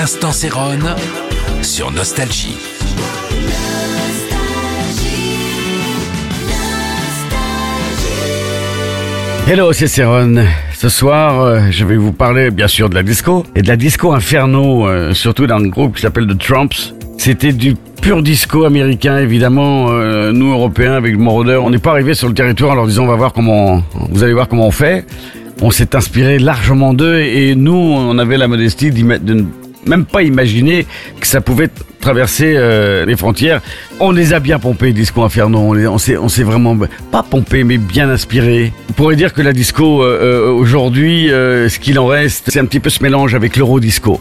L'instant Sérone sur Nostalgie. Hello, c'est Céron. Ce soir, euh, je vais vous parler bien sûr de la disco et de la disco inferno, euh, surtout dans un groupe qui s'appelle The Trumps. C'était du pur disco américain, évidemment. euh, nous, Européens, avec Moroder, on n'est pas arrivé sur le territoire en leur disant on va voir comment, vous allez voir comment on fait. On s'est inspiré largement d'eux et nous, on avait la modestie d'y mettre- de même pas imaginer que ça pouvait traverser euh, les frontières. On les a bien pompés, Disco Inferno. On, on s'est vraiment pas pompé, mais bien inspiré. On pourrait dire que la disco euh, euh, aujourd'hui, euh, ce qu'il en reste, c'est un petit peu ce mélange avec l'eurodisco.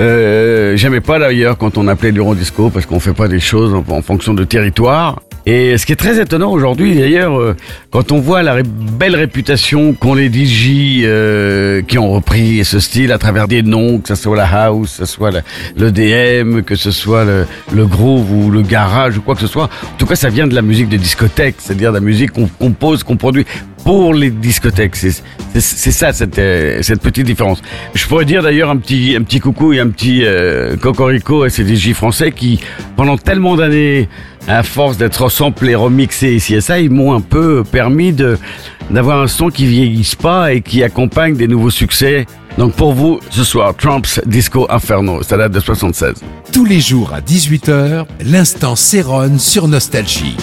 Euh, J'aimais pas d'ailleurs quand on appelait l'Eurodisco parce qu'on fait pas des choses en, en fonction de territoire. Et ce qui est très étonnant aujourd'hui, d'ailleurs, euh, quand on voit la belle réputation qu'ont les DJ euh, qui ont repris ce style à travers des noms, que ce soit la house, que ce soit la- le DM, que ce soit le, le groove ou le garage ou quoi que ce soit. En tout cas, ça vient de la musique de discothèque, c'est-à-dire de la musique qu'on compose, qu'on produit pour les discothèques. C'est ça cette, euh, cette petite différence. Je pourrais dire d'ailleurs un petit, un petit coucou et un petit euh, cocorico à ces DJ français qui, pendant tellement d'années, à force d'être samplés, remixés ici et ça, ils m'ont un peu permis de d'avoir un son qui vieillisse pas et qui accompagne des nouveaux succès. Donc pour vous, ce soir, Trump's Disco Inferno, ça date de 76. Tous les jours à 18h, l'instant Sérone sur Nostalgie.